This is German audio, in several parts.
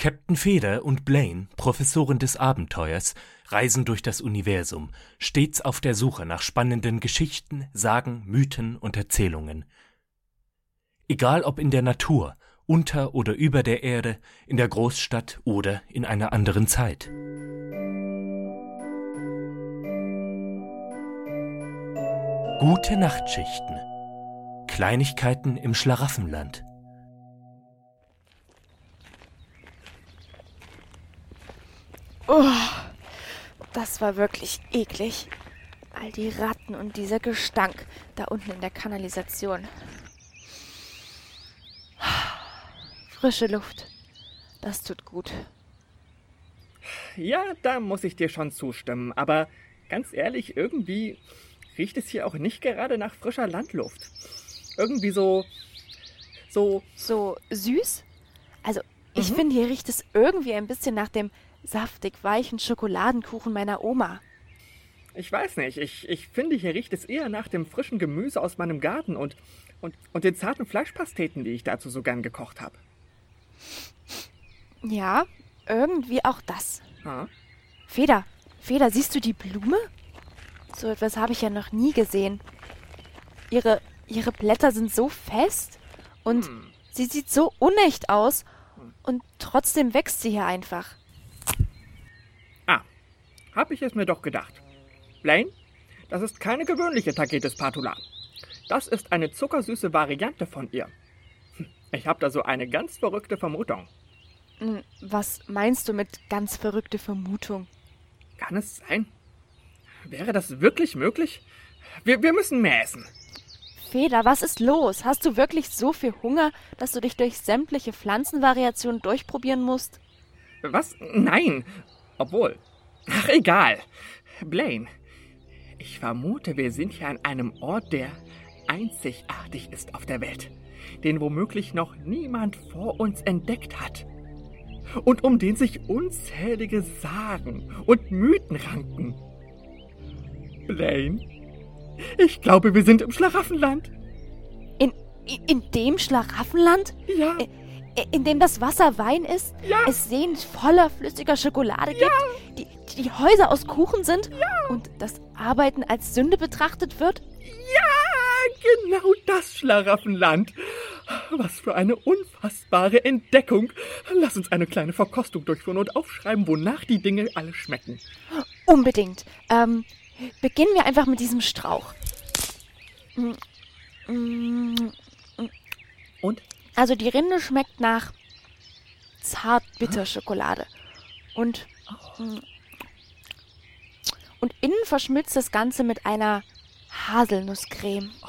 Captain Feder und Blaine, Professoren des Abenteuers, reisen durch das Universum, stets auf der Suche nach spannenden Geschichten, Sagen, Mythen und Erzählungen. Egal ob in der Natur, unter oder über der Erde, in der Großstadt oder in einer anderen Zeit. Gute Nachtschichten. Kleinigkeiten im Schlaraffenland. Oh, das war wirklich eklig. All die Ratten und dieser Gestank da unten in der Kanalisation. Frische Luft. Das tut gut. Ja, da muss ich dir schon zustimmen. Aber ganz ehrlich, irgendwie riecht es hier auch nicht gerade nach frischer Landluft. Irgendwie so. so. So süß? Also, ich mhm. finde, hier riecht es irgendwie ein bisschen nach dem saftig weichen Schokoladenkuchen meiner Oma. Ich weiß nicht, ich, ich finde, hier riecht es eher nach dem frischen Gemüse aus meinem Garten und, und, und den zarten Fleischpasteten, die ich dazu so gern gekocht habe. Ja, irgendwie auch das. Ha? Feder, Feder, siehst du die Blume? So etwas habe ich ja noch nie gesehen. Ihre, ihre Blätter sind so fest und hm. sie sieht so unecht aus und trotzdem wächst sie hier einfach. Hab ich es mir doch gedacht. Blaine, das ist keine gewöhnliche Tagetes Patula. Das ist eine zuckersüße Variante von ihr. Hm, ich habe da so eine ganz verrückte Vermutung. Hm, was meinst du mit ganz verrückte Vermutung? Kann es sein? Wäre das wirklich möglich? Wir, wir müssen mehr essen. Feder, was ist los? Hast du wirklich so viel Hunger, dass du dich durch sämtliche Pflanzenvariationen durchprobieren musst? Was? Nein. Obwohl, Ach, egal. Blaine, ich vermute, wir sind hier an einem Ort, der einzigartig ist auf der Welt, den womöglich noch niemand vor uns entdeckt hat und um den sich unzählige Sagen und Mythen ranken. Blaine, ich glaube, wir sind im Schlaraffenland. In, in, in dem Schlaraffenland? Ja. Äh, in dem das Wasser Wein ist, ja. es Seen voller flüssiger Schokolade ja. gibt, die, die Häuser aus Kuchen sind ja. und das Arbeiten als Sünde betrachtet wird? Ja, genau das Schlaraffenland. Was für eine unfassbare Entdeckung. Lass uns eine kleine Verkostung durchführen und aufschreiben, wonach die Dinge alle schmecken. Unbedingt. Ähm, beginnen wir einfach mit diesem Strauch. Und? Also die Rinde schmeckt nach Zart-Bitter-Schokolade. Und, oh. Und innen verschmilzt das Ganze mit einer Haselnusscreme. Oh,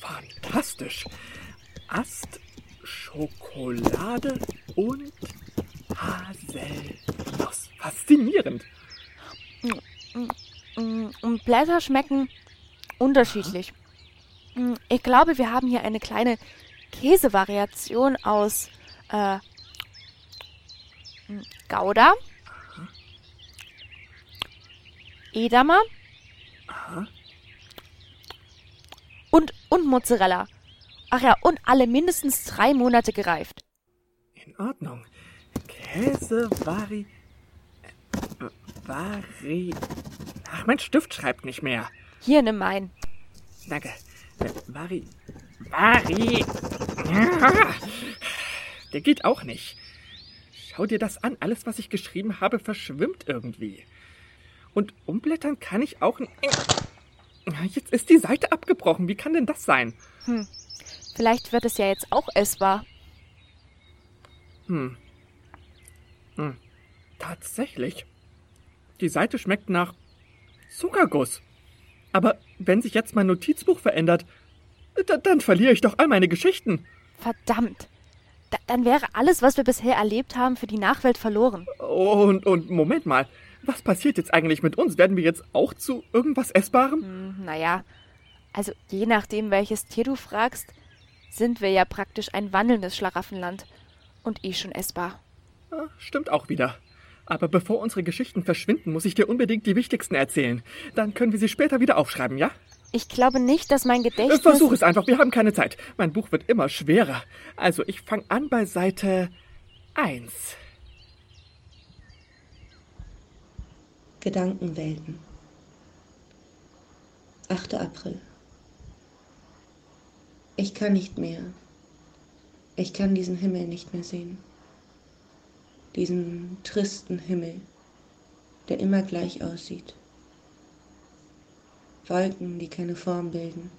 fantastisch. Ast, Schokolade und Haselnuss. Faszinierend. Und Blätter schmecken unterschiedlich. Ich glaube, wir haben hier eine kleine Käsevariation aus äh, Gouda, Edamer und, und Mozzarella. Ach ja, und alle mindestens drei Monate gereift. In Ordnung. Käse, Vari... Vari... Ach, mein Stift schreibt nicht mehr. Hier, nimm meinen. Danke. Vari... Vari... Der geht auch nicht. Schau dir das an. Alles, was ich geschrieben habe, verschwimmt irgendwie. Und umblättern kann ich auch nicht. Jetzt ist die Seite abgebrochen. Wie kann denn das sein? Hm. Vielleicht wird es ja jetzt auch essbar. Hm. hm. Tatsächlich. Die Seite schmeckt nach Zuckerguss. Aber wenn sich jetzt mein Notizbuch verändert, dann verliere ich doch all meine Geschichten. Verdammt. Da, dann wäre alles, was wir bisher erlebt haben, für die Nachwelt verloren. Und, und Moment mal. Was passiert jetzt eigentlich mit uns? Werden wir jetzt auch zu irgendwas Essbarem? Hm, naja, also je nachdem, welches Tier du fragst, sind wir ja praktisch ein wandelndes Schlaraffenland und eh schon essbar. Ja, stimmt auch wieder. Aber bevor unsere Geschichten verschwinden, muss ich dir unbedingt die wichtigsten erzählen. Dann können wir sie später wieder aufschreiben, ja? Ich glaube nicht, dass mein Gedächtnis. Versuch es einfach, wir haben keine Zeit. Mein Buch wird immer schwerer. Also, ich fange an bei Seite 1. Gedankenwelten. 8. April. Ich kann nicht mehr. Ich kann diesen Himmel nicht mehr sehen. Diesen tristen Himmel, der immer gleich aussieht. Wolken, die keine Form bilden.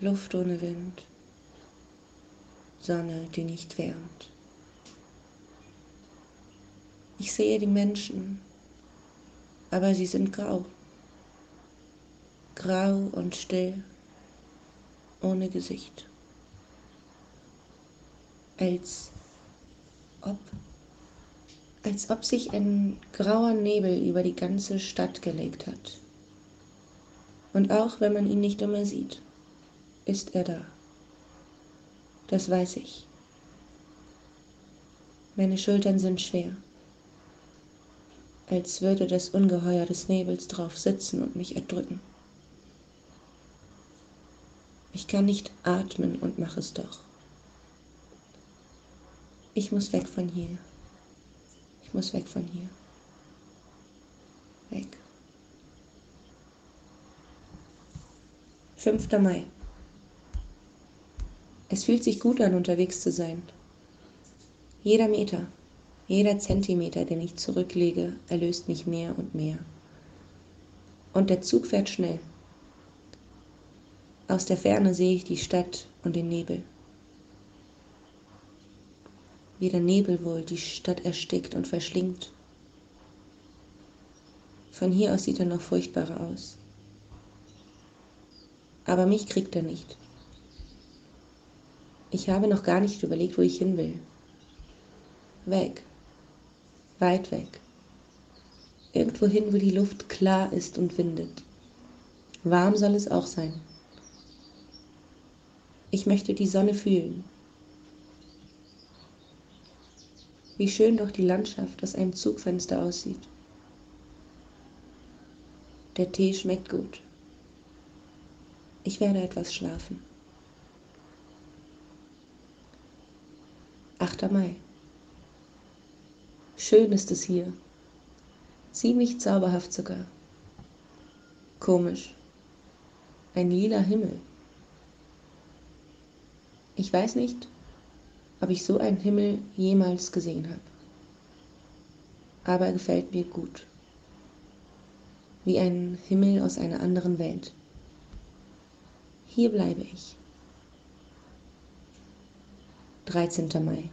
Luft ohne Wind. Sonne, die nicht wärmt. Ich sehe die Menschen, aber sie sind grau. Grau und still, ohne Gesicht. Als ob, als ob sich ein grauer Nebel über die ganze Stadt gelegt hat. Und auch wenn man ihn nicht immer sieht, ist er da. Das weiß ich. Meine Schultern sind schwer, als würde das Ungeheuer des Nebels drauf sitzen und mich erdrücken. Ich kann nicht atmen und mache es doch. Ich muss weg von hier. Ich muss weg von hier. Weg. 5. Mai. Es fühlt sich gut an, unterwegs zu sein. Jeder Meter, jeder Zentimeter, den ich zurücklege, erlöst mich mehr und mehr. Und der Zug fährt schnell. Aus der Ferne sehe ich die Stadt und den Nebel. Wie der Nebel wohl die Stadt erstickt und verschlingt. Von hier aus sieht er noch furchtbarer aus. Aber mich kriegt er nicht. Ich habe noch gar nicht überlegt, wo ich hin will. Weg. Weit weg. Irgendwohin, wo die Luft klar ist und windet. Warm soll es auch sein. Ich möchte die Sonne fühlen. Wie schön doch die Landschaft aus einem Zugfenster aussieht. Der Tee schmeckt gut. Ich werde etwas schlafen. 8. Mai. Schön ist es hier. Ziemlich zauberhaft sogar. Komisch. Ein lila Himmel. Ich weiß nicht, ob ich so einen Himmel jemals gesehen habe. Aber er gefällt mir gut. Wie ein Himmel aus einer anderen Welt. Hier bleibe ich. 13. Mai.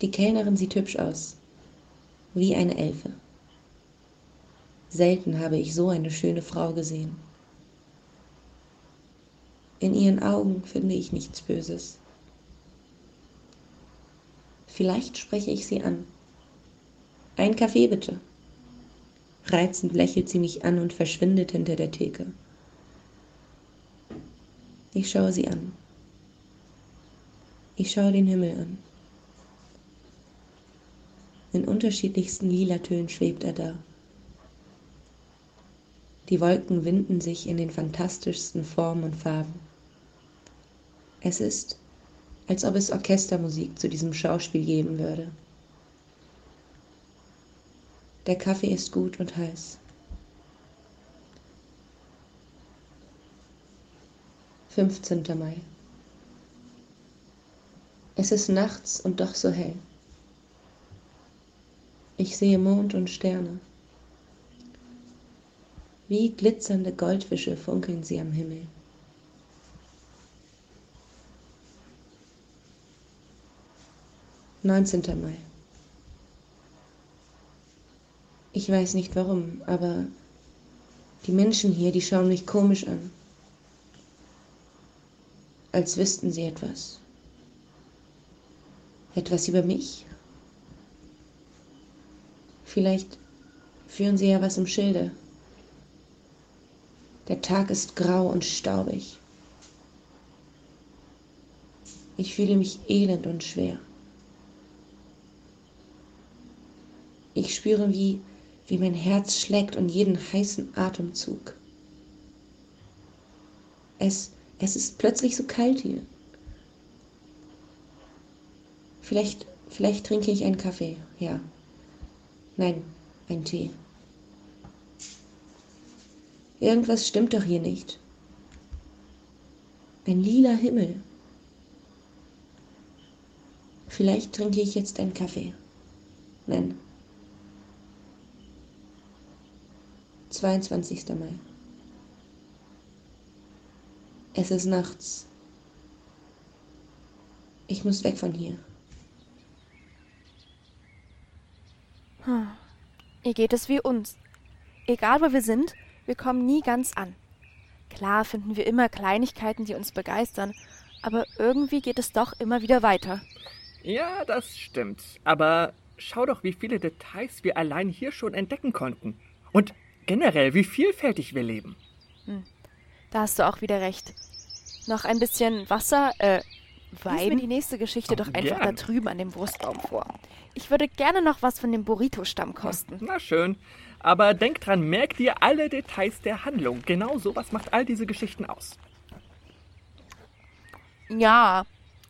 Die Kellnerin sieht hübsch aus, wie eine Elfe. Selten habe ich so eine schöne Frau gesehen. In ihren Augen finde ich nichts Böses. Vielleicht spreche ich sie an. Ein Kaffee bitte. Reizend lächelt sie mich an und verschwindet hinter der Theke. Ich schaue sie an. Ich schaue den Himmel an. In unterschiedlichsten Lilatönen schwebt er da. Die Wolken winden sich in den fantastischsten Formen und Farben. Es ist, als ob es Orchestermusik zu diesem Schauspiel geben würde. Der Kaffee ist gut und heiß. 15. Mai. Es ist nachts und doch so hell. Ich sehe Mond und Sterne. Wie glitzernde Goldfische funkeln sie am Himmel. Neunzehnter Mai. Ich weiß nicht warum, aber die Menschen hier, die schauen mich komisch an als wüssten sie etwas. Etwas über mich? Vielleicht führen sie ja was im Schilde. Der Tag ist grau und staubig. Ich fühle mich elend und schwer. Ich spüre, wie, wie mein Herz schlägt und jeden heißen Atemzug. Es es ist plötzlich so kalt hier. Vielleicht, vielleicht trinke ich einen Kaffee, ja. Nein, ein Tee. Irgendwas stimmt doch hier nicht. Ein lila Himmel. Vielleicht trinke ich jetzt einen Kaffee. Nein. 22. Mai. Es ist nachts. Ich muss weg von hier. Ihr geht es wie uns. Egal wo wir sind, wir kommen nie ganz an. Klar finden wir immer Kleinigkeiten, die uns begeistern, aber irgendwie geht es doch immer wieder weiter. Ja, das stimmt. Aber schau doch, wie viele Details wir allein hier schon entdecken konnten. Und generell, wie vielfältig wir leben. Hm. Da hast du auch wieder recht. Noch ein bisschen Wasser, äh, Wein. Lies mir die nächste Geschichte doch einfach gern. da drüben an dem Wurstbaum vor. Ich würde gerne noch was von dem Burrito-Stamm kosten. Na schön. Aber denk dran, merk dir alle Details der Handlung. Genau sowas macht all diese Geschichten aus. Ja,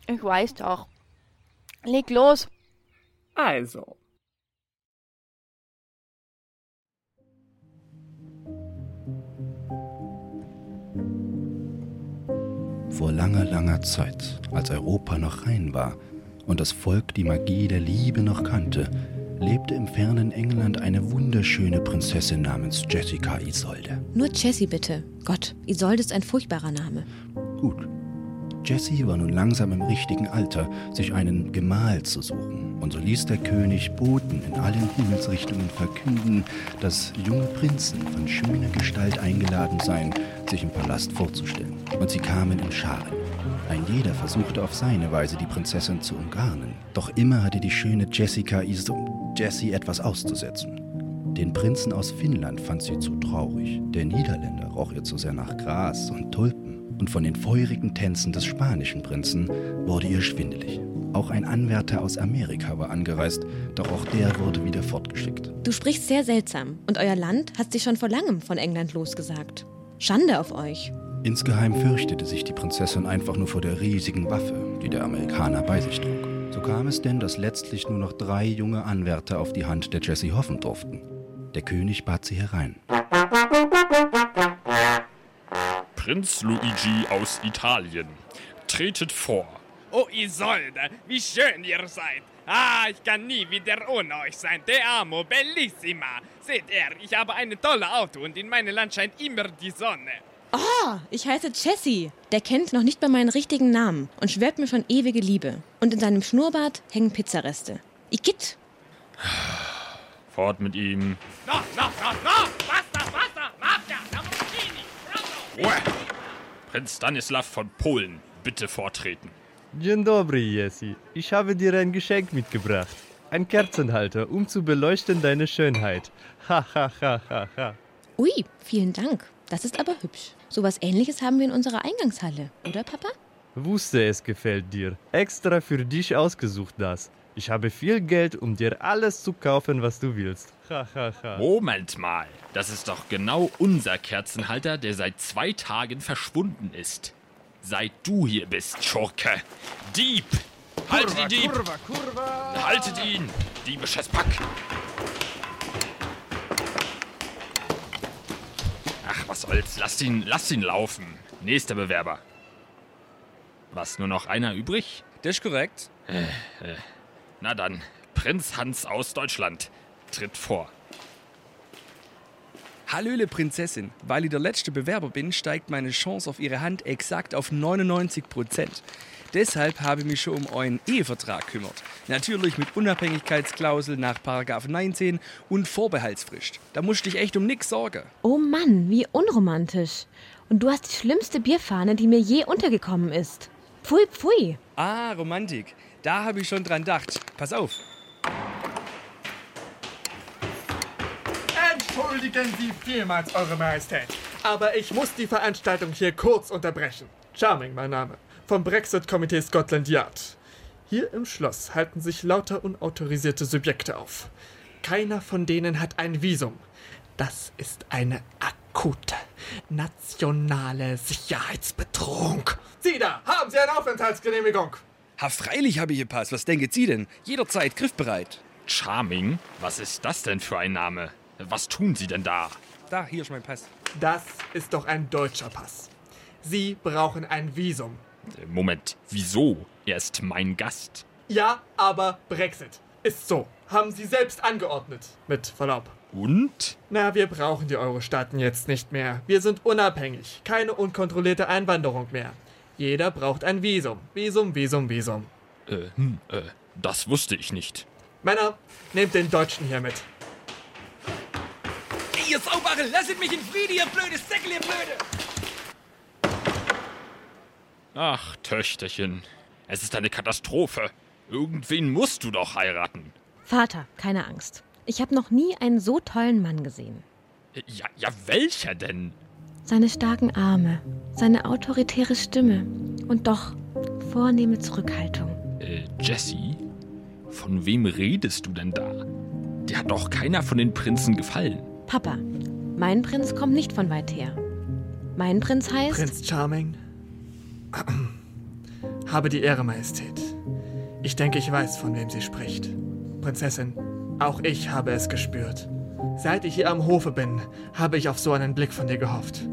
ich weiß doch. Leg los. Also. Vor langer, langer Zeit, als Europa noch rein war und das Volk die Magie der Liebe noch kannte, lebte im fernen England eine wunderschöne Prinzessin namens Jessica Isolde. Nur Jessie bitte. Gott, Isolde ist ein furchtbarer Name. Gut, Jessie war nun langsam im richtigen Alter, sich einen Gemahl zu suchen, und so ließ der König Boten in allen Himmelsrichtungen verkünden, dass junge Prinzen von schöner Gestalt eingeladen seien, sich im Palast vorzustellen. Und sie kamen in Scharen. Ein jeder versuchte auf seine Weise die Prinzessin zu umgarnen, doch immer hatte die schöne Jessica Iso Jessie etwas auszusetzen. Den Prinzen aus Finnland fand sie zu traurig, der Niederländer roch ihr zu sehr nach Gras und Tulpen und von den feurigen Tänzen des spanischen Prinzen wurde ihr schwindelig. Auch ein Anwärter aus Amerika war angereist, doch auch der wurde wieder fortgeschickt. Du sprichst sehr seltsam und euer Land hat sich schon vor langem von England losgesagt. Schande auf euch. Insgeheim fürchtete sich die Prinzessin einfach nur vor der riesigen Waffe, die der Amerikaner bei sich trug. So kam es denn, dass letztlich nur noch drei junge Anwärter auf die Hand der Jessie hoffen durften. Der König bat sie herein. Prinz Luigi aus Italien. Tretet vor. Oh Isolde, wie schön ihr seid. Ah, ich kann nie wieder ohne euch sein. Te amo, bellissima. Seht er, ich habe ein tolles Auto und in meinem Land scheint immer die Sonne. Oh, ich heiße Jessie. Der kennt noch nicht mal meinen richtigen Namen und schwört mir schon ewige Liebe. Und in seinem Schnurrbart hängen Pizzareste. Igitt. Fort mit ihm. No, no, no, no! Prinz Stanislav von Polen, bitte vortreten. Dzień dobry, Jesse. Ich habe dir ein Geschenk mitgebracht. Ein Kerzenhalter, um zu beleuchten deine Schönheit. Ha, ha, ha, ha, ha. Ui, vielen Dank. Das ist aber hübsch. So was ähnliches haben wir in unserer Eingangshalle, oder Papa? Wusste, es gefällt dir. Extra für dich ausgesucht das. Ich habe viel Geld, um dir alles zu kaufen, was du willst. Ha, ha, ha. Moment mal. Das ist doch genau unser Kerzenhalter, der seit zwei Tagen verschwunden ist. Seit du hier bist, Schurke. Dieb! Haltet ihn, Dieb! Kurva, kurva. Haltet ihn! Diebisches Pack! Ach, was soll's. Lasst ihn, lasst ihn laufen. Nächster Bewerber. Was, nur noch einer übrig? Das ist korrekt. Äh, äh. Na dann, Prinz Hans aus Deutschland tritt vor. Hallöle Prinzessin, weil ich der letzte Bewerber bin, steigt meine Chance auf Ihre Hand exakt auf 99 Prozent. Deshalb habe ich mich schon um euren Ehevertrag kümmert. Natürlich mit Unabhängigkeitsklausel nach Paragraph 19 und Vorbehaltsfrist. Da musst du dich echt um nichts sorgen. Oh Mann, wie unromantisch. Und du hast die schlimmste Bierfahne, die mir je untergekommen ist. Pfui, pfui. Ah, Romantik. Da habe ich schon dran gedacht. Pass auf. Entschuldigen Sie vielmals, Eure Majestät. Aber ich muss die Veranstaltung hier kurz unterbrechen. Charming, mein Name. Vom Brexit-Komitee Scotland Yard. Hier im Schloss halten sich lauter unautorisierte Subjekte auf. Keiner von denen hat ein Visum. Das ist eine akute nationale Sicherheitsbedrohung. Sie da, haben Sie eine Aufenthaltsgenehmigung? Ha, freilich habe ich Ihr Pass. Was denken Sie denn? Jederzeit griffbereit. Charming? Was ist das denn für ein Name? Was tun Sie denn da? Da, hier ist mein Pass. Das ist doch ein deutscher Pass. Sie brauchen ein Visum. Äh, Moment, wieso? Er ist mein Gast. Ja, aber Brexit. Ist so. Haben Sie selbst angeordnet. Mit Verlaub. Und? Na, wir brauchen die Euro-Staaten jetzt nicht mehr. Wir sind unabhängig. Keine unkontrollierte Einwanderung mehr. Jeder braucht ein Visum. Visum, Visum, Visum. Äh, hm, äh, das wusste ich nicht. Männer, nehmt den Deutschen hier mit. Ihr Saubare, lasst mich in Frieden, ihr blödes Säckel, ihr Blöde! Ach, Töchterchen. Es ist eine Katastrophe. Irgendwen musst du doch heiraten. Vater, keine Angst. Ich habe noch nie einen so tollen Mann gesehen. Ja, ja, welcher denn? Seine starken Arme, seine autoritäre Stimme und doch vornehme Zurückhaltung. Äh, Jesse? Von wem redest du denn da? Der hat doch keiner von den Prinzen gefallen. Papa, mein Prinz kommt nicht von weit her. Mein Prinz heißt. Prinz Charming. Habe die Ehre, Majestät. Ich denke, ich weiß, von wem sie spricht. Prinzessin, auch ich habe es gespürt. Seit ich hier am Hofe bin, habe ich auf so einen Blick von dir gehofft.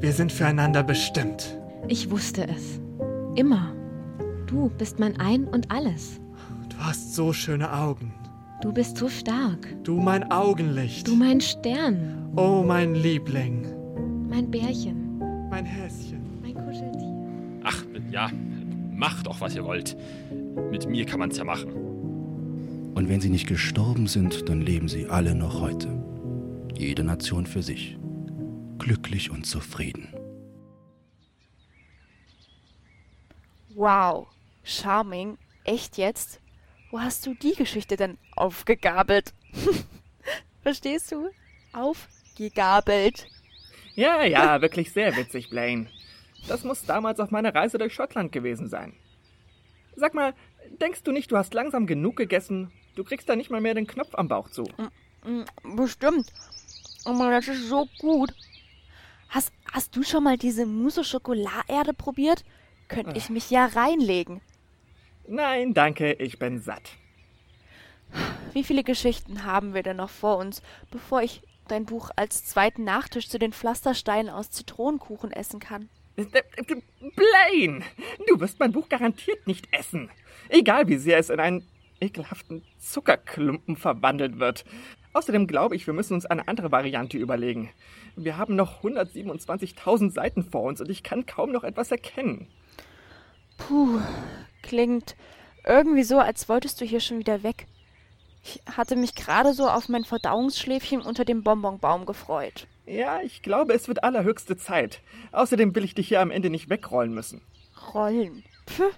Wir sind füreinander bestimmt. Ich wusste es. Immer. Du bist mein Ein und alles. Du hast so schöne Augen. Du bist so stark. Du mein Augenlicht. Du mein Stern. Oh, mein Liebling. Mein Bärchen. Mein Häschen. Mein Kuscheltier. Ach, ja, macht doch, was ihr wollt. Mit mir kann man's ja machen. Und wenn sie nicht gestorben sind, dann leben sie alle noch heute. Jede Nation für sich. Glücklich und zufrieden. Wow, Charming, echt jetzt? Wo hast du die Geschichte denn aufgegabelt? Verstehst du? Aufgegabelt. Ja, ja, wirklich sehr witzig, Blaine. Das muss damals auf meiner Reise durch Schottland gewesen sein. Sag mal, denkst du nicht, du hast langsam genug gegessen? Du kriegst da nicht mal mehr den Knopf am Bauch zu. Mm, Bestimmt. Aber das ist so gut. Hast, du schon mal diese Mousse Schokolaerde probiert? Könnte ich mich ja reinlegen. Nein, danke, ich bin satt. Wie viele Geschichten haben wir denn noch vor uns, bevor ich dein Buch als zweiten Nachtisch zu den Pflastersteinen aus Zitronenkuchen essen kann? Blaine, du wirst mein Buch garantiert nicht essen. Egal wie sehr es in einen ekelhaften Zuckerklumpen verwandelt wird. Außerdem glaube ich, wir müssen uns eine andere Variante überlegen. Wir haben noch 127.000 Seiten vor uns und ich kann kaum noch etwas erkennen. Puh, klingt irgendwie so, als wolltest du hier schon wieder weg. Ich hatte mich gerade so auf mein Verdauungsschläfchen unter dem Bonbonbaum gefreut. Ja, ich glaube, es wird allerhöchste Zeit. Außerdem will ich dich hier am Ende nicht wegrollen müssen. Rollen. Pff.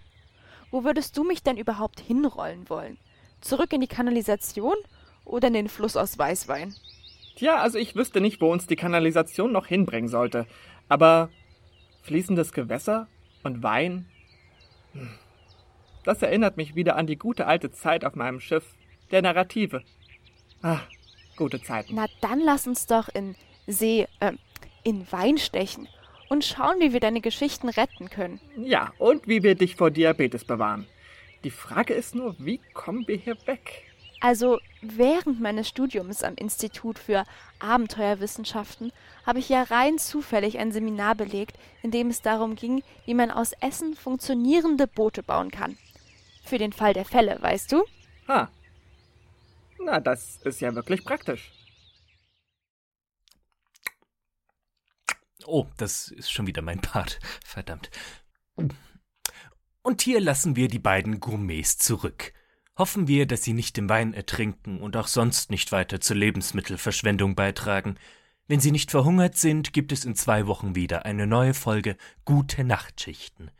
Wo würdest du mich denn überhaupt hinrollen wollen? Zurück in die Kanalisation oder in den Fluss aus Weißwein? Tja, also ich wüsste nicht, wo uns die Kanalisation noch hinbringen sollte. Aber fließendes Gewässer und Wein? Hm. Das erinnert mich wieder an die gute alte Zeit auf meinem Schiff, der Narrative. Ah, gute Zeiten. Na dann lass uns doch in See, äh, in Wein stechen und schauen, wie wir deine Geschichten retten können. Ja, und wie wir dich vor Diabetes bewahren. Die Frage ist nur, wie kommen wir hier weg? Also während meines Studiums am Institut für Abenteuerwissenschaften habe ich ja rein zufällig ein Seminar belegt, in dem es darum ging, wie man aus Essen funktionierende Boote bauen kann. Für den Fall der Fälle, weißt du? Ha. Na, das ist ja wirklich praktisch. Oh, das ist schon wieder mein Part. Verdammt. Und hier lassen wir die beiden Gourmets zurück. Hoffen wir, dass sie nicht im Wein ertrinken und auch sonst nicht weiter zur Lebensmittelverschwendung beitragen. Wenn sie nicht verhungert sind, gibt es in zwei Wochen wieder eine neue Folge Gute Nachtschichten.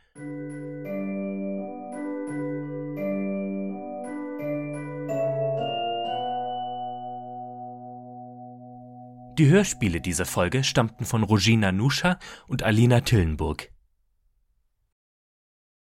Die Hörspiele dieser Folge stammten von Rogina Nuscha und Alina Tillenburg.